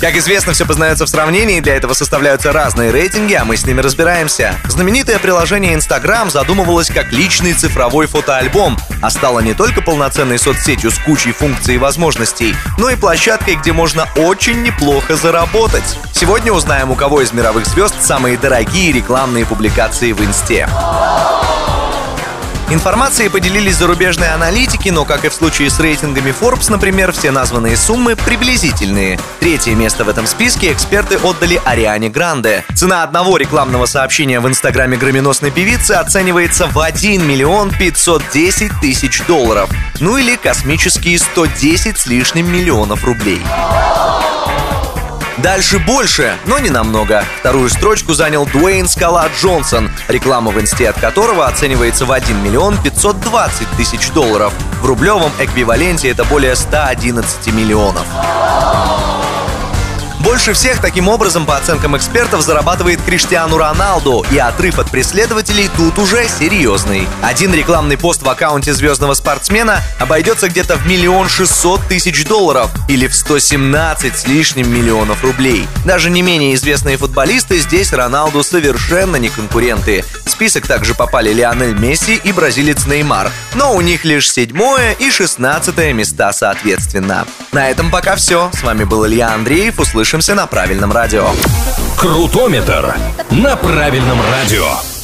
Как известно, все познается в сравнении, для этого составляются разные рейтинги, а мы с ними разбираемся. Знаменитое приложение Instagram задумывалось как личный цифровой фотоальбом, а стало не только полноценной соцсетью с кучей функций и возможностей, но и площадкой, где можно очень неплохо заработать. Сегодня узнаем, у кого из мировых звезд самые дорогие рекламные публикации в Инсте. Информацией поделились зарубежные аналитики, но, как и в случае с рейтингами Forbes, например, все названные суммы приблизительные. Третье место в этом списке эксперты отдали Ариане Гранде. Цена одного рекламного сообщения в инстаграме громоносной певицы оценивается в 1 миллион 510 тысяч долларов. Ну или космические 110 с лишним миллионов рублей. Дальше больше, но не намного. Вторую строчку занял Дуэйн Скала Джонсон, реклама в инсте от которого оценивается в 1 миллион 520 тысяч долларов. В рублевом эквиваленте это более 111 миллионов. Больше всех таким образом, по оценкам экспертов, зарабатывает Криштиану Роналду, и отрыв от преследователей тут уже серьезный. Один рекламный пост в аккаунте звездного спортсмена обойдется где-то в миллион шестьсот тысяч долларов или в 117 с лишним миллионов рублей. Даже не менее известные футболисты здесь Роналду совершенно не конкуренты. В список также попали Лионель Месси и бразилец Неймар, но у них лишь седьмое и шестнадцатое места соответственно. На этом пока все. С вами был Илья Андреев. Услышимся на правильном радио. Крутометр на правильном радио.